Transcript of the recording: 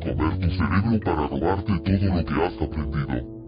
comer tu cerebro para robarte todo lo que has aprendido.